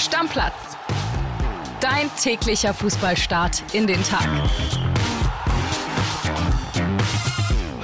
Stammplatz. Dein täglicher Fußballstart in den Tag.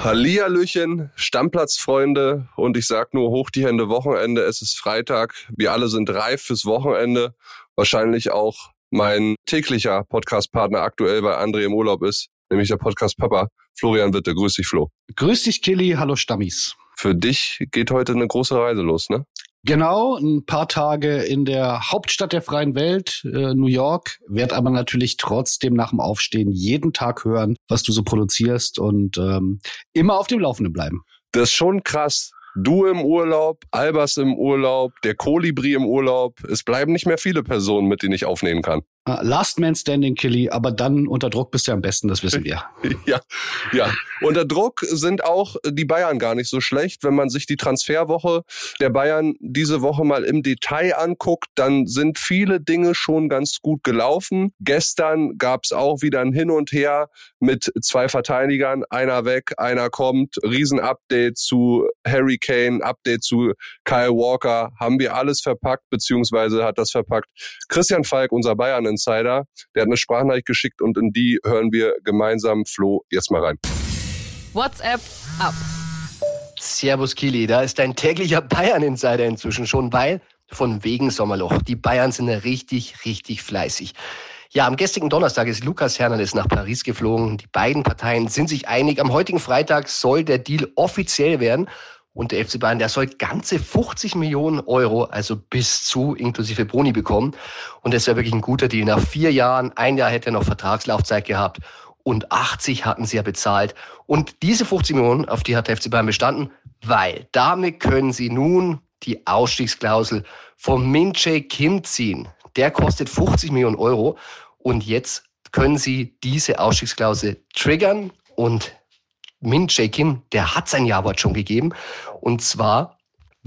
Hallihallöchen, Stammplatzfreunde und ich sag nur hoch die Hände Wochenende. Es ist Freitag. Wir alle sind reif fürs Wochenende. Wahrscheinlich auch mein täglicher Podcastpartner aktuell, weil André im Urlaub ist, nämlich der Podcast Papa. Florian Witte. Grüß dich, Flo. Grüß dich, Killy. Hallo, Stammis. Für dich geht heute eine große Reise los, ne? Genau, ein paar Tage in der Hauptstadt der freien Welt, äh, New York, werd aber natürlich trotzdem nach dem Aufstehen jeden Tag hören, was du so produzierst und ähm, immer auf dem Laufenden bleiben. Das ist schon krass. Du im Urlaub, Albers im Urlaub, der Kolibri im Urlaub. Es bleiben nicht mehr viele Personen, mit denen ich aufnehmen kann. Ah, Last Man Standing, Killy, aber dann unter Druck bist du am besten, das wissen wir. ja, ja. Unter Druck sind auch die Bayern gar nicht so schlecht. Wenn man sich die Transferwoche der Bayern diese Woche mal im Detail anguckt, dann sind viele Dinge schon ganz gut gelaufen. Gestern gab es auch wieder ein Hin und Her mit zwei Verteidigern, einer weg, einer kommt. Riesen-Update zu Harry Kane, Update zu Kyle Walker, haben wir alles verpackt, beziehungsweise hat das verpackt Christian Falk, unser Bayern Insider. Der hat eine Sprachnachricht geschickt und in die hören wir gemeinsam. Flo, jetzt mal rein. WhatsApp ab. Servus Kili, da ist dein täglicher Bayern-Insider inzwischen schon, weil von wegen Sommerloch. Die Bayern sind richtig, richtig fleißig. Ja, am gestrigen Donnerstag ist Lukas Hernandez nach Paris geflogen. Die beiden Parteien sind sich einig. Am heutigen Freitag soll der Deal offiziell werden. Und der FC Bayern, der soll ganze 50 Millionen Euro, also bis zu inklusive Boni bekommen. Und das wäre wirklich ein guter Deal. Nach vier Jahren, ein Jahr hätte er noch Vertragslaufzeit gehabt und 80 hatten sie ja bezahlt. Und diese 50 Millionen, auf die hat der FC Bayern bestanden, weil damit können sie nun die Ausstiegsklausel vom Minche Kim ziehen. Der kostet 50 Millionen Euro und jetzt können sie diese Ausstiegsklausel triggern und Min Jae Kim, der hat sein Jawort schon gegeben. Und zwar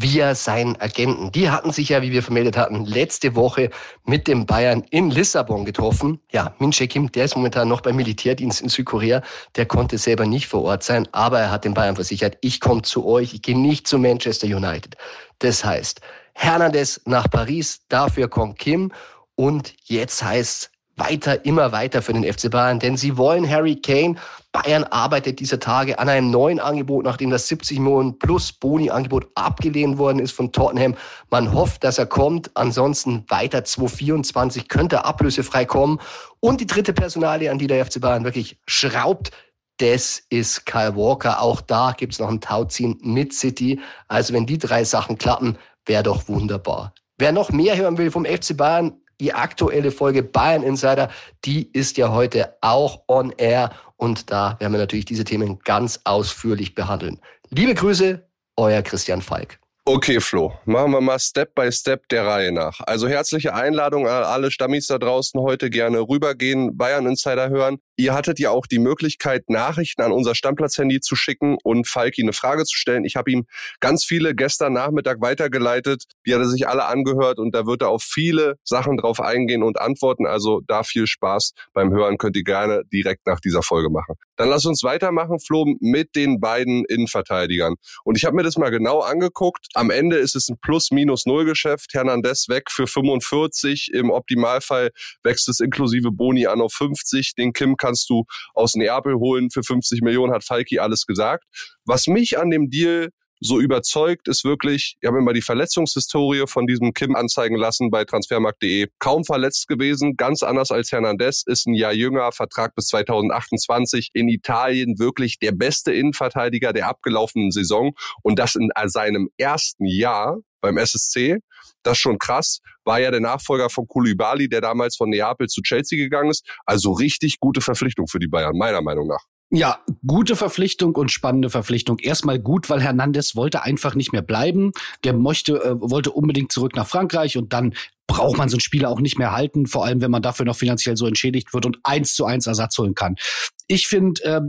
via seinen Agenten. Die hatten sich ja, wie wir vermeldet hatten, letzte Woche mit dem Bayern in Lissabon getroffen. Ja, Min Jae Kim, der ist momentan noch beim Militärdienst in Südkorea. Der konnte selber nicht vor Ort sein, aber er hat den Bayern versichert, ich komme zu euch, ich gehe nicht zu Manchester United. Das heißt, Hernandez nach Paris, dafür kommt Kim und jetzt heißt weiter, immer weiter für den FC Bayern, denn sie wollen Harry Kane. Bayern arbeitet dieser Tage an einem neuen Angebot, nachdem das 70 Millionen plus Boni-Angebot abgelehnt worden ist von Tottenham. Man hofft, dass er kommt. Ansonsten weiter 2024 könnte er ablösefrei kommen. Und die dritte Personalie, an die der FC Bayern wirklich schraubt, das ist Kyle Walker. Auch da gibt's noch ein Tauziehen mit City. Also wenn die drei Sachen klappen, wäre doch wunderbar. Wer noch mehr hören will vom FC Bayern, die aktuelle Folge Bayern Insider, die ist ja heute auch on air und da werden wir natürlich diese Themen ganz ausführlich behandeln. Liebe Grüße, euer Christian Falk. Okay, Flo, machen wir mal Step by Step der Reihe nach. Also herzliche Einladung an alle Stammis da draußen heute gerne rübergehen, Bayern Insider hören. Ihr hattet ja auch die Möglichkeit, Nachrichten an unser Stammplatz-Handy zu schicken und Falki eine Frage zu stellen. Ich habe ihm ganz viele gestern Nachmittag weitergeleitet. Die hat er sich alle angehört und da wird er auf viele Sachen drauf eingehen und antworten. Also da viel Spaß beim Hören könnt ihr gerne direkt nach dieser Folge machen. Dann lass uns weitermachen, Flo, mit den beiden Innenverteidigern. Und ich habe mir das mal genau angeguckt. Am Ende ist es ein Plus-Minus-Null-Geschäft. Hernandez weg für 45. Im Optimalfall wächst es inklusive Boni an auf 50. Den Kim kann kannst du aus Neapel holen für 50 Millionen, hat Falki alles gesagt. Was mich an dem Deal so überzeugt ist wirklich, ich habe mal die Verletzungshistorie von diesem Kim anzeigen lassen bei transfermarkt.de. Kaum verletzt gewesen, ganz anders als Hernandez, ist ein Jahr jünger, Vertrag bis 2028 in Italien wirklich der beste Innenverteidiger der abgelaufenen Saison und das in seinem ersten Jahr beim SSC. Das ist schon krass. War ja der Nachfolger von Koulibaly, der damals von Neapel zu Chelsea gegangen ist. Also richtig gute Verpflichtung für die Bayern, meiner Meinung nach. Ja, gute Verpflichtung und spannende Verpflichtung. Erstmal gut, weil Hernandez wollte einfach nicht mehr bleiben. Der möchte, äh, wollte unbedingt zurück nach Frankreich und dann braucht man so einen Spieler auch nicht mehr halten, vor allem wenn man dafür noch finanziell so entschädigt wird und eins zu eins Ersatz holen kann. Ich finde äh,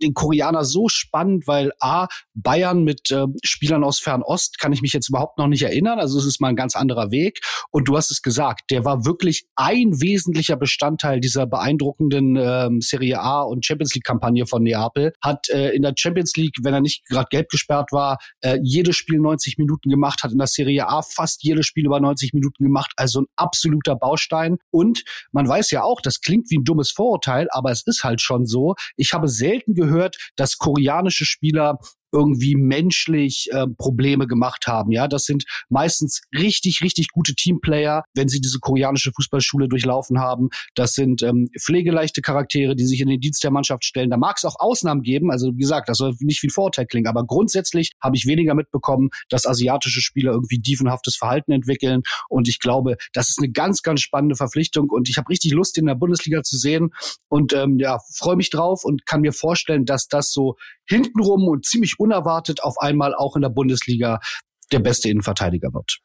den Koreaner so spannend, weil A, Bayern mit äh, Spielern aus Fernost kann ich mich jetzt überhaupt noch nicht erinnern. Also es ist mal ein ganz anderer Weg. Und du hast es gesagt, der war wirklich ein wesentlicher Bestandteil dieser beeindruckenden ähm, Serie A und Champions League Kampagne von Neapel. Hat äh, in der Champions League, wenn er nicht gerade gelb gesperrt war, äh, jedes Spiel 90 Minuten gemacht, hat in der Serie A fast jedes Spiel über 90 Minuten gemacht. Also ein absoluter Baustein. Und man weiß ja auch, das klingt wie ein dummes Vorurteil, aber es ist halt schon so. Ich habe selten gehört, dass koreanische Spieler irgendwie menschlich äh, Probleme gemacht haben. Ja, das sind meistens richtig, richtig gute Teamplayer, wenn sie diese koreanische Fußballschule durchlaufen haben. Das sind ähm, pflegeleichte Charaktere, die sich in den Dienst der Mannschaft stellen. Da mag es auch Ausnahmen geben. Also wie gesagt, das soll nicht wie ein Vorurteil klingen, aber grundsätzlich habe ich weniger mitbekommen, dass asiatische Spieler irgendwie dievenhaftes Verhalten entwickeln. Und ich glaube, das ist eine ganz, ganz spannende Verpflichtung. Und ich habe richtig Lust, in der Bundesliga zu sehen. Und ähm, ja, freue mich drauf und kann mir vorstellen, dass das so hintenrum und ziemlich unerwartet auf einmal auch in der Bundesliga der beste Innenverteidiger wird.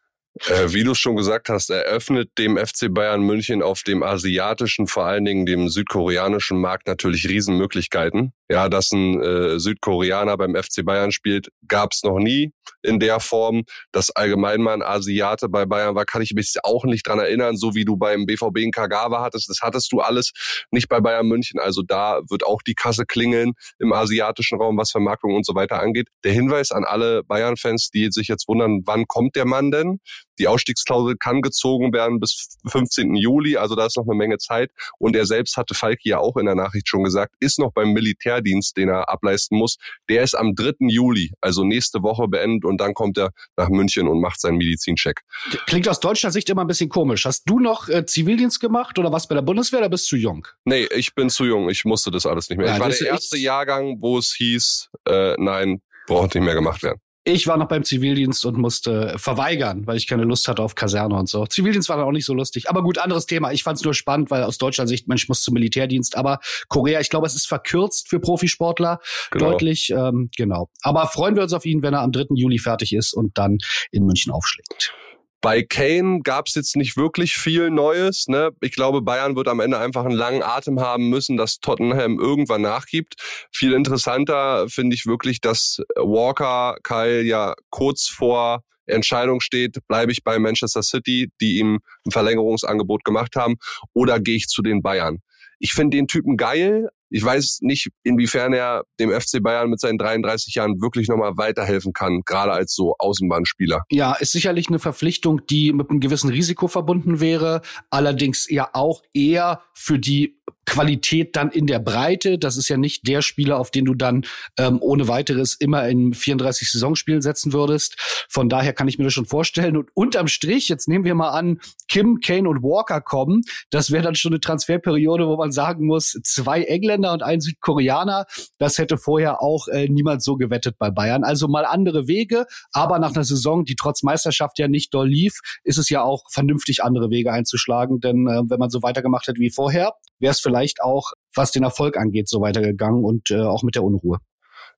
Äh, wie du schon gesagt hast, eröffnet dem FC Bayern München auf dem asiatischen, vor allen Dingen dem südkoreanischen Markt natürlich Riesenmöglichkeiten. Ja, dass ein äh, Südkoreaner beim FC Bayern spielt, gab es noch nie in der Form. Dass allgemein mal ein Asiate bei Bayern war, kann ich mich auch nicht dran erinnern, so wie du beim BVB in Kagawa hattest. Das hattest du alles nicht bei Bayern München. Also da wird auch die Kasse klingeln im asiatischen Raum, was Vermarktung und so weiter angeht. Der Hinweis an alle Bayern-Fans, die sich jetzt wundern, wann kommt der Mann denn? Die Ausstiegsklausel kann gezogen werden bis 15. Juli, also da ist noch eine Menge Zeit. Und er selbst hatte Falki ja auch in der Nachricht schon gesagt, ist noch beim Militärdienst, den er ableisten muss. Der ist am 3. Juli, also nächste Woche beendet und dann kommt er nach München und macht seinen Medizincheck. Klingt aus deutscher Sicht immer ein bisschen komisch. Hast du noch äh, Zivildienst gemacht oder was bei der Bundeswehr oder bist du jung? Nee, ich bin zu jung. Ich musste das alles nicht mehr. Ja, ich war der erste Jahrgang, wo es hieß, äh, nein, braucht nicht mehr gemacht werden. Ich war noch beim Zivildienst und musste verweigern, weil ich keine Lust hatte auf Kaserne und so. Zivildienst war dann auch nicht so lustig. Aber gut, anderes Thema. Ich fand es nur spannend, weil aus deutscher Sicht, Mensch, muss zum Militärdienst. Aber Korea, ich glaube, es ist verkürzt für Profisportler. Genau. Deutlich, ähm, genau. Aber freuen wir uns auf ihn, wenn er am 3. Juli fertig ist und dann in München aufschlägt. Bei Kane gab es jetzt nicht wirklich viel Neues. Ne? Ich glaube, Bayern wird am Ende einfach einen langen Atem haben müssen, dass Tottenham irgendwann nachgibt. Viel interessanter finde ich wirklich, dass Walker Kyle ja kurz vor Entscheidung steht, bleibe ich bei Manchester City, die ihm ein Verlängerungsangebot gemacht haben, oder gehe ich zu den Bayern? Ich finde den Typen geil, ich weiß nicht, inwiefern er dem FC Bayern mit seinen 33 Jahren wirklich nochmal weiterhelfen kann, gerade als so Außenbahnspieler. Ja, ist sicherlich eine Verpflichtung, die mit einem gewissen Risiko verbunden wäre, allerdings ja auch eher für die Qualität dann in der Breite. Das ist ja nicht der Spieler, auf den du dann ähm, ohne weiteres immer in 34 Saisonspielen setzen würdest. Von daher kann ich mir das schon vorstellen. Und unterm Strich, jetzt nehmen wir mal an, Kim, Kane und Walker kommen. Das wäre dann schon eine Transferperiode, wo man sagen muss, zwei Engländer und ein Südkoreaner. Das hätte vorher auch äh, niemand so gewettet bei Bayern. Also mal andere Wege. Aber nach einer Saison, die trotz Meisterschaft ja nicht doll lief, ist es ja auch vernünftig, andere Wege einzuschlagen. Denn äh, wenn man so weitergemacht hätte wie vorher, wäre es vielleicht auch, was den Erfolg angeht, so weitergegangen und äh, auch mit der Unruhe.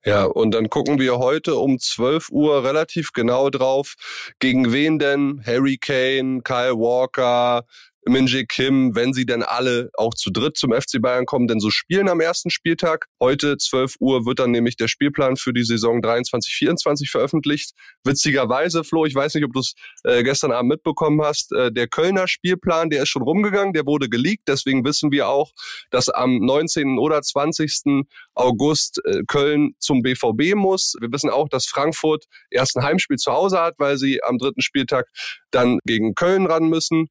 Ja, und dann gucken wir heute um 12 Uhr relativ genau drauf, gegen wen denn Harry Kane, Kyle Walker, Minji Kim, wenn sie denn alle auch zu dritt zum FC Bayern kommen, denn so spielen am ersten Spieltag. Heute 12 Uhr wird dann nämlich der Spielplan für die Saison 23-24 veröffentlicht. Witzigerweise, Flo, ich weiß nicht, ob du es äh, gestern Abend mitbekommen hast, äh, der Kölner Spielplan, der ist schon rumgegangen, der wurde geleakt. Deswegen wissen wir auch, dass am 19. oder 20. August äh, Köln zum BVB muss. Wir wissen auch, dass Frankfurt erst ein Heimspiel zu Hause hat, weil sie am dritten Spieltag dann gegen Köln ran müssen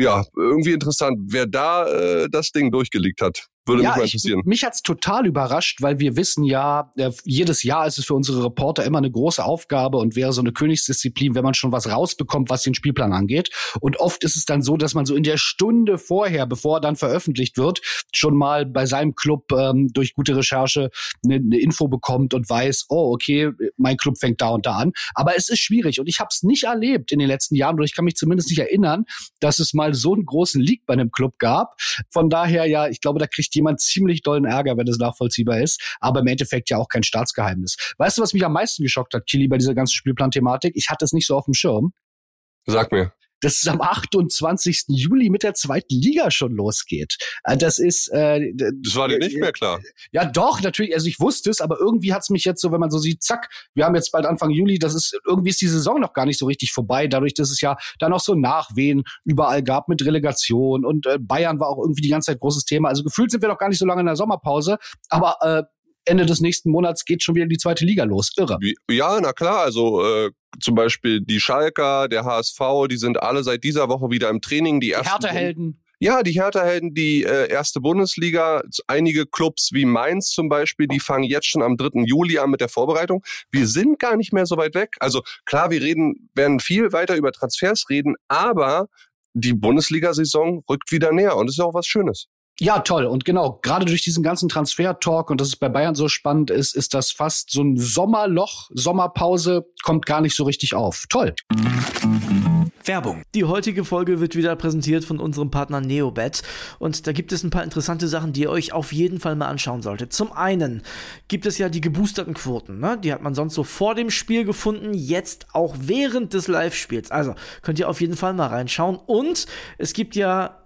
ja, irgendwie interessant, wer da äh, das Ding durchgelegt hat. Würde ja, mich mal interessieren. Ich, mich hat's total überrascht, weil wir wissen ja, äh, jedes Jahr ist es für unsere Reporter immer eine große Aufgabe und wäre so eine Königsdisziplin, wenn man schon was rausbekommt, was den Spielplan angeht. Und oft ist es dann so, dass man so in der Stunde vorher, bevor er dann veröffentlicht wird, schon mal bei seinem Club ähm, durch gute Recherche eine, eine Info bekommt und weiß, oh, okay, mein Club fängt da und da an. Aber es ist schwierig und ich habe es nicht erlebt in den letzten Jahren oder ich kann mich zumindest nicht erinnern, dass es mal so einen großen Leak bei einem Club gab. Von daher, ja, ich glaube, da kriegt kriegt jemand ziemlich dollen Ärger, wenn es nachvollziehbar ist. Aber im Endeffekt ja auch kein Staatsgeheimnis. Weißt du, was mich am meisten geschockt hat, Kili, bei dieser ganzen Spielplan-Thematik? Ich hatte es nicht so auf dem Schirm. Sag mir. Dass es am 28. Juli mit der zweiten Liga schon losgeht. Äh, das ist. Äh, das war dir nicht mehr klar. Ja, doch, natürlich. Also ich wusste es, aber irgendwie hat's mich jetzt so, wenn man so sieht, zack, wir haben jetzt bald Anfang Juli, das ist, irgendwie ist die Saison noch gar nicht so richtig vorbei, dadurch, dass es ja da noch so Nachwehen überall gab mit Relegation und äh, Bayern war auch irgendwie die ganze Zeit großes Thema. Also gefühlt sind wir noch gar nicht so lange in der Sommerpause, aber äh, Ende des nächsten Monats geht schon wieder die zweite Liga los. Irre. Ja, na klar. Also äh, zum Beispiel die Schalker, der HSV, die sind alle seit dieser Woche wieder im Training. Die ersten Härtehelden. Ja, die Hertha-Helden, die äh, erste Bundesliga, einige Clubs wie Mainz zum Beispiel, die fangen jetzt schon am 3. Juli an mit der Vorbereitung. Wir sind gar nicht mehr so weit weg. Also klar, wir reden, werden viel weiter über Transfers reden, aber die Bundesliga-Saison rückt wieder näher und ist auch was Schönes. Ja, toll. Und genau, gerade durch diesen ganzen Transfer-Talk und dass es bei Bayern so spannend ist, ist das fast so ein Sommerloch, Sommerpause, kommt gar nicht so richtig auf. Toll. Werbung. Die heutige Folge wird wieder präsentiert von unserem Partner Neobet und da gibt es ein paar interessante Sachen, die ihr euch auf jeden Fall mal anschauen solltet. Zum einen gibt es ja die geboosterten Quoten, ne? die hat man sonst so vor dem Spiel gefunden, jetzt auch während des Live-Spiels. Also könnt ihr auf jeden Fall mal reinschauen und es gibt ja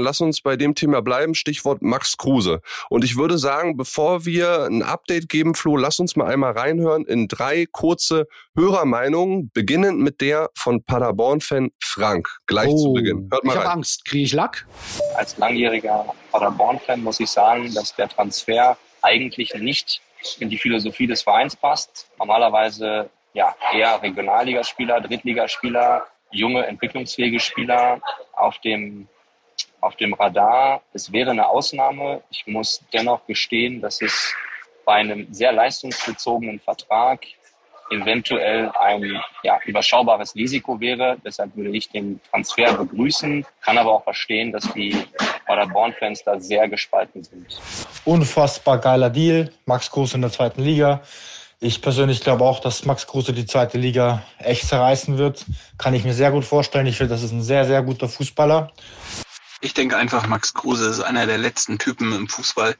lass uns bei dem Thema bleiben, Stichwort Max Kruse. Und ich würde sagen, bevor wir ein Update geben, Flo, lass uns mal einmal reinhören in drei kurze Hörermeinungen, beginnend mit der von Paderborn-Fan Frank. Gleich oh, zu Beginn. Hört mal ich habe Angst. Kriege ich Lack? Als langjähriger Paderborn-Fan muss ich sagen, dass der Transfer eigentlich nicht in die Philosophie des Vereins passt. Normalerweise ja, eher Regionalligaspieler, Drittligaspieler, junge, entwicklungsfähige Spieler auf dem, auf dem Radar. Es wäre eine Ausnahme. Ich muss dennoch gestehen, dass es bei einem sehr leistungsbezogenen Vertrag eventuell ein ja, überschaubares Risiko wäre. Deshalb würde ich den Transfer begrüßen, kann aber auch verstehen, dass die Paderborn-Fans da sehr gespalten sind. Unfassbar geiler Deal. Max Groß in der zweiten Liga. Ich persönlich glaube auch, dass Max Kruse die zweite Liga echt zerreißen wird. Kann ich mir sehr gut vorstellen. Ich finde, das ist ein sehr, sehr guter Fußballer. Ich denke einfach, Max Kruse ist einer der letzten Typen im Fußball,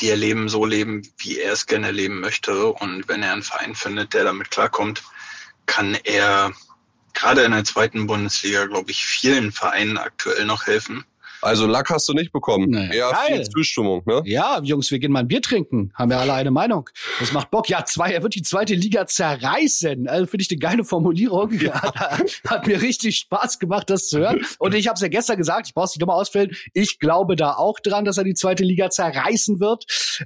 die er leben, so leben, wie er es gerne leben möchte. Und wenn er einen Verein findet, der damit klarkommt, kann er gerade in der zweiten Bundesliga, glaube ich, vielen Vereinen aktuell noch helfen. Also Lack hast du nicht bekommen. Nee. Eher Geil. viel Zustimmung, ne? Ja, Jungs, wir gehen mal ein Bier trinken. Haben wir alle eine Meinung. Das macht Bock. Ja, zwei, er wird die zweite Liga zerreißen. Also finde ich eine geile Formulierung. Ja. Hat, hat, mir richtig Spaß gemacht, das zu hören. Und ich habe es ja gestern gesagt, ich brauche es nicht nochmal ausfällen. Ich glaube da auch dran, dass er die zweite Liga zerreißen wird.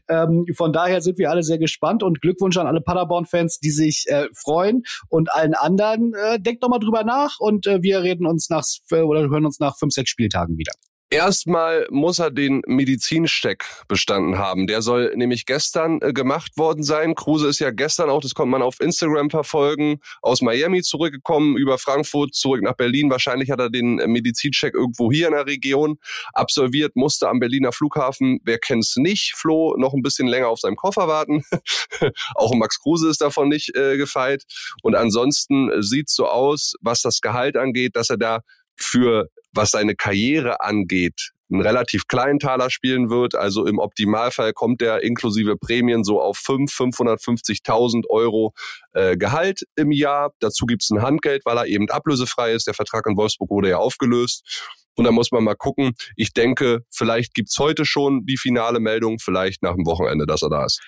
Ähm, von daher sind wir alle sehr gespannt und Glückwunsch an alle Paderborn-Fans, die sich äh, freuen. Und allen anderen, äh, denkt doch mal drüber nach und äh, wir reden uns nach oder hören uns nach fünf, sechs Spieltagen wieder. Erstmal muss er den Medizinsteck bestanden haben. Der soll nämlich gestern äh, gemacht worden sein. Kruse ist ja gestern auch, das konnte man auf Instagram verfolgen, aus Miami zurückgekommen, über Frankfurt zurück nach Berlin. Wahrscheinlich hat er den äh, Medizincheck irgendwo hier in der Region absolviert, musste am Berliner Flughafen, wer kennt's nicht, Flo, noch ein bisschen länger auf seinem Koffer warten. auch Max Kruse ist davon nicht äh, gefeit. Und ansonsten äh, sieht's so aus, was das Gehalt angeht, dass er da für was seine Karriere angeht, einen relativ kleinen Taler spielen wird. Also im Optimalfall kommt er inklusive Prämien so auf 5, 550.000 Euro äh, Gehalt im Jahr. Dazu gibt's ein Handgeld, weil er eben ablösefrei ist. Der Vertrag in Wolfsburg wurde ja aufgelöst. Und da muss man mal gucken. Ich denke, vielleicht gibt's heute schon die finale Meldung, vielleicht nach dem Wochenende, dass er da ist.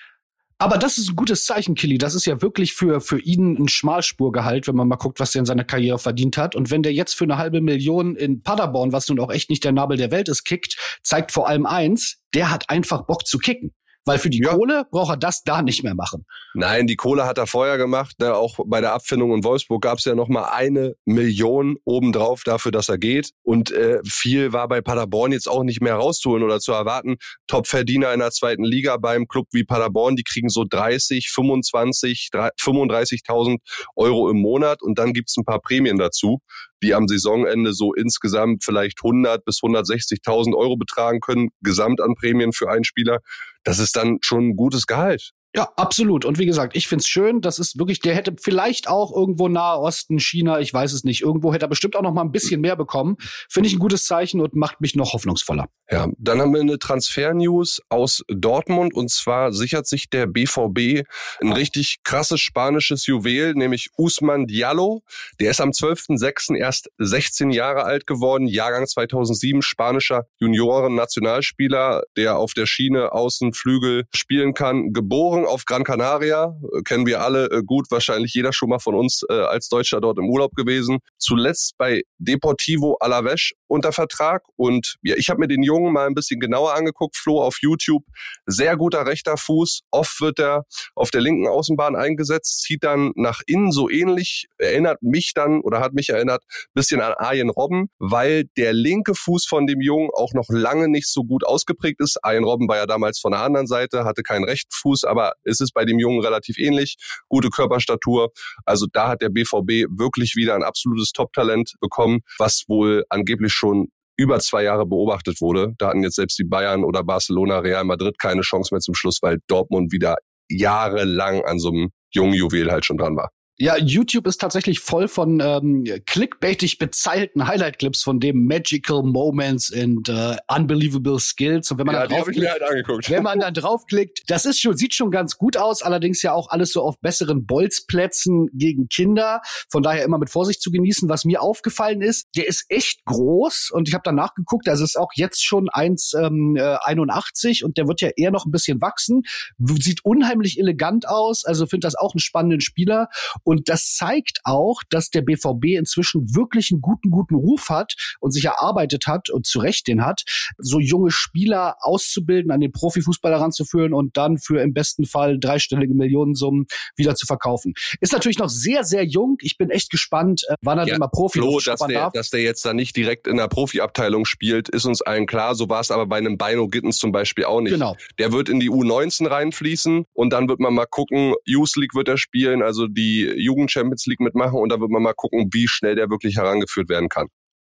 Aber das ist ein gutes Zeichen, Killy. Das ist ja wirklich für, für ihn ein Schmalspurgehalt, wenn man mal guckt, was er in seiner Karriere verdient hat. Und wenn der jetzt für eine halbe Million in Paderborn, was nun auch echt nicht der Nabel der Welt ist, kickt, zeigt vor allem eins, der hat einfach Bock zu kicken. Weil für die ja. Kohle braucht er das da nicht mehr machen. Nein, die Kohle hat er vorher gemacht. Ne? Auch bei der Abfindung in Wolfsburg gab es ja noch mal eine Million obendrauf dafür, dass er geht. Und äh, viel war bei Paderborn jetzt auch nicht mehr rauszuholen oder zu erwarten. Top-Verdiener in der zweiten Liga beim Club wie Paderborn, die kriegen so 30, 25, 35.000 Euro im Monat. Und dann gibt's ein paar Prämien dazu die am Saisonende so insgesamt vielleicht 100 bis 160.000 Euro betragen können, gesamt an Prämien für einen Spieler. Das ist dann schon ein gutes Gehalt. Ja, absolut. Und wie gesagt, ich find's schön. Das ist wirklich, der hätte vielleicht auch irgendwo Nahe Osten, China, ich weiß es nicht. Irgendwo hätte er bestimmt auch noch mal ein bisschen mehr bekommen. Finde ich ein gutes Zeichen und macht mich noch hoffnungsvoller. Ja, dann haben wir eine Transfer-News aus Dortmund und zwar sichert sich der BVB ein richtig krasses spanisches Juwel, nämlich Usman Diallo. Der ist am 12.06. erst 16 Jahre alt geworden, Jahrgang 2007, spanischer Junioren-Nationalspieler, der auf der Schiene Außenflügel spielen kann, geboren auf Gran Canaria, kennen wir alle äh, gut, wahrscheinlich jeder schon mal von uns äh, als Deutscher dort im Urlaub gewesen. Zuletzt bei Deportivo Alaves unter Vertrag und ja, ich habe mir den Jungen mal ein bisschen genauer angeguckt, Flo auf YouTube. Sehr guter rechter Fuß, oft wird er auf der linken Außenbahn eingesetzt, zieht dann nach innen so ähnlich, erinnert mich dann oder hat mich erinnert bisschen an Arjen Robben, weil der linke Fuß von dem Jungen auch noch lange nicht so gut ausgeprägt ist. Arjen Robben war ja damals von der anderen Seite, hatte keinen rechten Fuß, aber es ist bei dem Jungen relativ ähnlich, gute Körperstatur. Also da hat der BVB wirklich wieder ein absolutes Top-Talent bekommen, was wohl angeblich schon über zwei Jahre beobachtet wurde. Da hatten jetzt selbst die Bayern oder Barcelona, Real Madrid keine Chance mehr zum Schluss, weil Dortmund wieder jahrelang an so einem jungen Juwel halt schon dran war. Ja, YouTube ist tatsächlich voll von ähm, clickbaitig bezahlten Highlight-Clips von dem Magical Moments and uh, Unbelievable Skills. Und wenn man ja, da draufklickt, halt wenn man da draufklickt, das ist schon, sieht schon ganz gut aus, allerdings ja auch alles so auf besseren Bolzplätzen gegen Kinder. Von daher immer mit Vorsicht zu genießen. Was mir aufgefallen ist, der ist echt groß und ich habe danach geguckt, also ist auch jetzt schon 1,81 ähm, äh, und der wird ja eher noch ein bisschen wachsen. Sieht unheimlich elegant aus, also finde das auch einen spannenden Spieler. Und das zeigt auch, dass der BVB inzwischen wirklich einen guten, guten Ruf hat und sich erarbeitet hat und zu Recht den hat, so junge Spieler auszubilden, an den Profifußball heranzuführen und dann für im besten Fall dreistellige Millionensummen wieder zu verkaufen. Ist natürlich noch sehr, sehr jung. Ich bin echt gespannt, äh, wann er ja, immer Profi Flo, dass der, darf. dass der jetzt da nicht direkt in der Profiabteilung spielt, ist uns allen klar. So war es aber bei einem Bino Gittens zum Beispiel auch nicht. Genau. Der wird in die U19 reinfließen und dann wird man mal gucken, Youth League wird er spielen, also die Jugend Champions League mitmachen und da wird man mal gucken, wie schnell der wirklich herangeführt werden kann.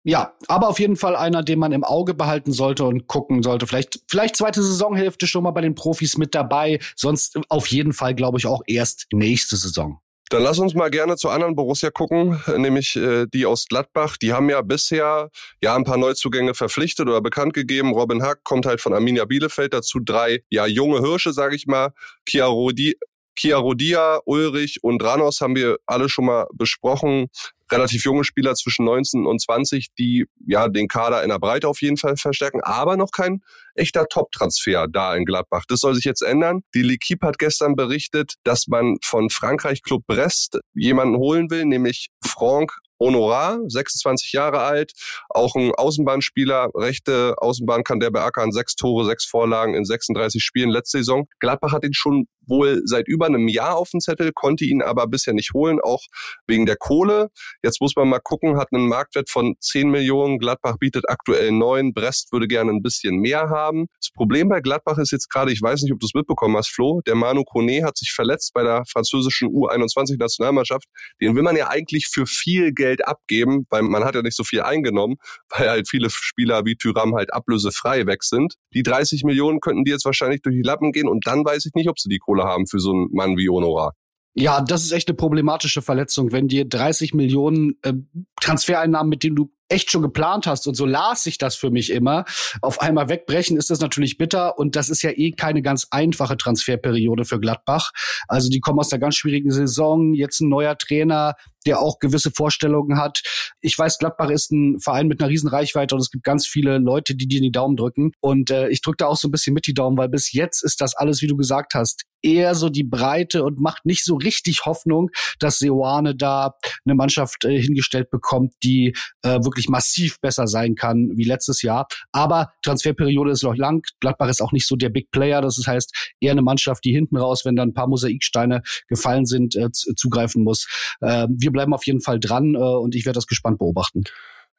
Ja, aber auf jeden Fall einer, den man im Auge behalten sollte und gucken sollte. Vielleicht, vielleicht zweite Saisonhälfte schon mal bei den Profis mit dabei. Sonst auf jeden Fall, glaube ich, auch erst nächste Saison. Dann lass uns mal gerne zur anderen Borussia gucken, nämlich äh, die aus Gladbach. Die haben ja bisher ja ein paar Neuzugänge verpflichtet oder bekannt gegeben. Robin Hack kommt halt von Arminia Bielefeld dazu drei ja junge Hirsche, sage ich mal. Chiarodi, Chiarodia, Ulrich und Ranos haben wir alle schon mal besprochen. Relativ junge Spieler zwischen 19 und 20, die ja den Kader in der Breite auf jeden Fall verstärken, aber noch kein echter Top-Transfer da in Gladbach. Das soll sich jetzt ändern. Die L'Equipe hat gestern berichtet, dass man von Frankreich Club Brest jemanden holen will, nämlich Franck Honorar, 26 Jahre alt, auch ein Außenbahnspieler, rechte Außenbahn kann der beackern, sechs Tore, sechs Vorlagen in 36 Spielen letzte Saison. Gladbach hat ihn schon wohl seit über einem Jahr auf dem Zettel, konnte ihn aber bisher nicht holen, auch wegen der Kohle. Jetzt muss man mal gucken, hat einen Marktwert von 10 Millionen, Gladbach bietet aktuell 9, Brest würde gerne ein bisschen mehr haben. Das Problem bei Gladbach ist jetzt gerade, ich weiß nicht, ob du es mitbekommen hast, Flo, der Manu Kone hat sich verletzt bei der französischen U21-Nationalmannschaft. Den will man ja eigentlich für viel Geld abgeben, weil man hat ja nicht so viel eingenommen, weil halt viele Spieler wie Tyram halt ablösefrei weg sind. Die 30 Millionen könnten die jetzt wahrscheinlich durch die Lappen gehen und dann weiß ich nicht, ob sie die Kohle haben für so einen Mann wie Honorar. Ja, das ist echt eine problematische Verletzung, wenn dir 30 Millionen äh, Transfereinnahmen, mit denen du echt schon geplant hast und so las sich das für mich immer, auf einmal wegbrechen, ist das natürlich bitter und das ist ja eh keine ganz einfache Transferperiode für Gladbach. Also die kommen aus einer ganz schwierigen Saison, jetzt ein neuer Trainer, der auch gewisse Vorstellungen hat. Ich weiß, Gladbach ist ein Verein mit einer riesen Reichweite und es gibt ganz viele Leute, die dir die Daumen drücken. Und äh, ich drücke da auch so ein bisschen mit die Daumen, weil bis jetzt ist das alles, wie du gesagt hast, eher so die Breite und macht nicht so richtig Hoffnung, dass Seoane da eine Mannschaft äh, hingestellt bekommt, die äh, wirklich massiv besser sein kann wie letztes Jahr. Aber Transferperiode ist noch lang. Gladbach ist auch nicht so der Big Player. Das heißt, eher eine Mannschaft, die hinten raus, wenn da ein paar Mosaiksteine gefallen sind, äh, zugreifen muss. Äh, wir bleiben auf jeden Fall dran äh, und ich werde das gespannt beobachten.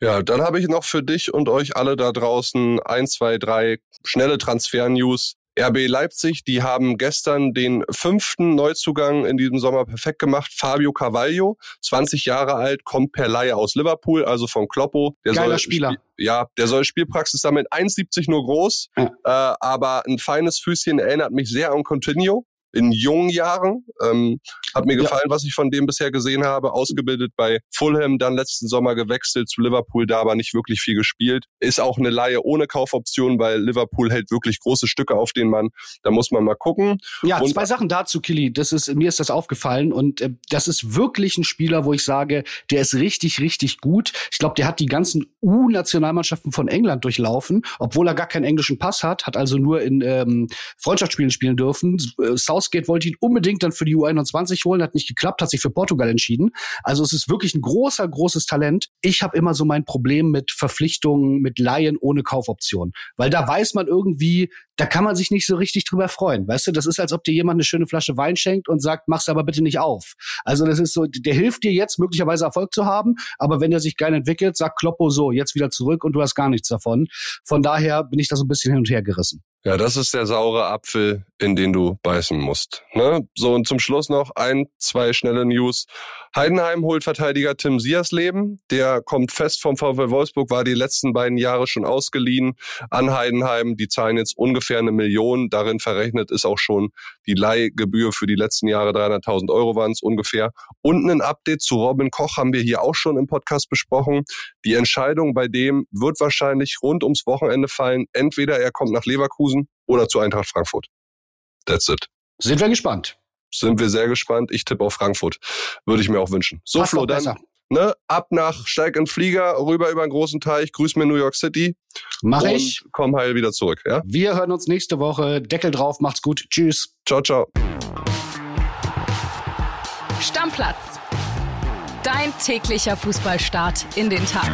Ja, dann habe ich noch für dich und euch alle da draußen ein, zwei, drei schnelle Transfer-News. RB Leipzig, die haben gestern den fünften Neuzugang in diesem Sommer perfekt gemacht. Fabio Carvalho, 20 Jahre alt, kommt per Laie aus Liverpool, also von Kloppo. Der Geiler soll, Spieler. Ja, der soll Spielpraxis damit 1,70 nur groß, ja. äh, aber ein feines Füßchen erinnert mich sehr an Continuo in jungen Jahren. Ähm, hat mir gefallen, ja. was ich von dem bisher gesehen habe. Ausgebildet bei Fulham, dann letzten Sommer gewechselt zu Liverpool, da aber nicht wirklich viel gespielt. Ist auch eine Laie ohne Kaufoption, weil Liverpool hält wirklich große Stücke auf den Mann. Da muss man mal gucken. Ja, und zwei Sachen dazu, Kili. Das ist, mir ist das aufgefallen und äh, das ist wirklich ein Spieler, wo ich sage, der ist richtig, richtig gut. Ich glaube, der hat die ganzen U-Nationalmannschaften von England durchlaufen, obwohl er gar keinen englischen Pass hat, hat also nur in ähm, Freundschaftsspielen spielen dürfen. Äh, Southgate wollte ihn unbedingt dann für die U21 holen, hat nicht geklappt, hat sich für Portugal entschieden. Also es ist wirklich ein großer, großes Talent. Ich habe immer so mein Problem mit Verpflichtungen, mit Laien ohne Kaufoption, weil da weiß man irgendwie, da kann man sich nicht so richtig drüber freuen. Weißt du, das ist, als ob dir jemand eine schöne Flasche Wein schenkt und sagt, mach's aber bitte nicht auf. Also das ist so, der hilft dir jetzt möglicherweise Erfolg zu haben, aber wenn er sich geil entwickelt, sagt Kloppo so, jetzt wieder zurück und du hast gar nichts davon. Von daher bin ich da so ein bisschen hin und her gerissen. Ja, das ist der saure Apfel, in den du beißen musst. Ne? So, und zum Schluss noch ein, zwei schnelle News. Heidenheim holt Verteidiger Tim Siersleben. Der kommt fest vom VfL Wolfsburg, war die letzten beiden Jahre schon ausgeliehen an Heidenheim. Die zahlen jetzt ungefähr eine Million. Darin verrechnet ist auch schon die Leihgebühr für die letzten Jahre 300.000 Euro waren es ungefähr. Und ein Update zu Robin Koch haben wir hier auch schon im Podcast besprochen. Die Entscheidung bei dem wird wahrscheinlich rund ums Wochenende fallen. Entweder er kommt nach Leverkusen oder zu Eintracht Frankfurt. That's it. Sind wir gespannt. Sind wir sehr gespannt. Ich tippe auf Frankfurt. Würde ich mir auch wünschen. So, Passt Flo, dann besser. ne, ab nach Steig in Flieger, rüber über einen großen Teich, grüß mir New York City. Mach ich. Komm heil wieder zurück, ja? Wir hören uns nächste Woche. Deckel drauf, macht's gut. Tschüss. Ciao, ciao. Stammplatz. Dein täglicher Fußballstart in den Tag.